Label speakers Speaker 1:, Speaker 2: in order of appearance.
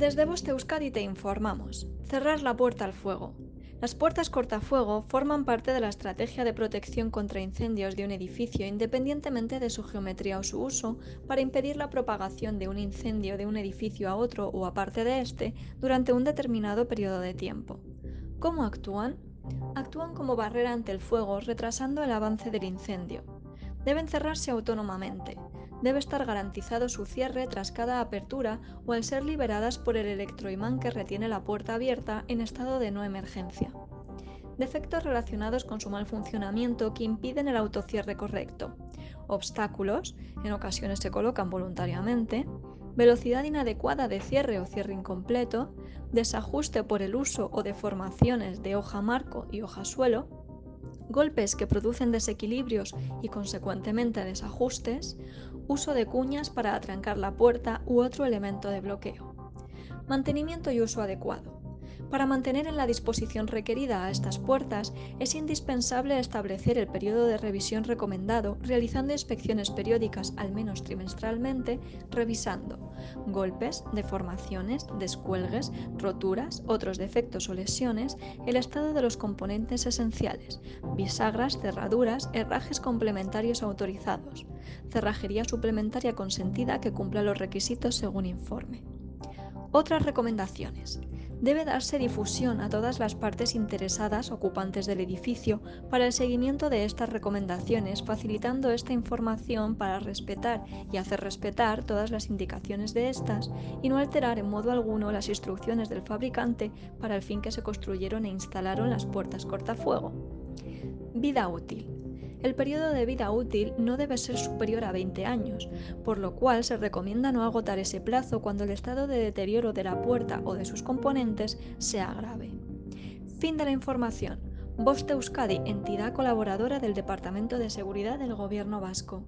Speaker 1: Desde Boste Euskadi te informamos. Cerrar la puerta al fuego. Las puertas cortafuego forman parte de la estrategia de protección contra incendios de un edificio independientemente de su geometría o su uso para impedir la propagación de un incendio de un edificio a otro o aparte de este durante un determinado periodo de tiempo. ¿Cómo actúan? Actúan como barrera ante el fuego retrasando el avance del incendio. Deben cerrarse autónomamente, debe estar garantizado su cierre tras cada apertura o al ser liberadas por el electroimán que retiene la puerta abierta en estado de no emergencia. Defectos relacionados con su mal funcionamiento que impiden el autocierre correcto. Obstáculos, en ocasiones se colocan voluntariamente. Velocidad inadecuada de cierre o cierre incompleto. Desajuste por el uso o deformaciones de hoja marco y hoja suelo golpes que producen desequilibrios y consecuentemente desajustes, uso de cuñas para atrancar la puerta u otro elemento de bloqueo. Mantenimiento y uso adecuado. Para mantener en la disposición requerida a estas puertas, es indispensable establecer el periodo de revisión recomendado, realizando inspecciones periódicas al menos trimestralmente, revisando golpes, deformaciones, descuelgues, roturas, otros defectos o lesiones, el estado de los componentes esenciales, bisagras, cerraduras, herrajes complementarios autorizados, cerrajería suplementaria consentida que cumpla los requisitos según informe. Otras recomendaciones. Debe darse difusión a todas las partes interesadas ocupantes del edificio para el seguimiento de estas recomendaciones, facilitando esta información para respetar y hacer respetar todas las indicaciones de estas y no alterar en modo alguno las instrucciones del fabricante para el fin que se construyeron e instalaron las puertas cortafuego. Vida útil. El periodo de vida útil no debe ser superior a 20 años, por lo cual se recomienda no agotar ese plazo cuando el estado de deterioro de la puerta o de sus componentes sea grave. Fin de la información. Boste Euskadi, entidad colaboradora del Departamento de Seguridad del Gobierno Vasco.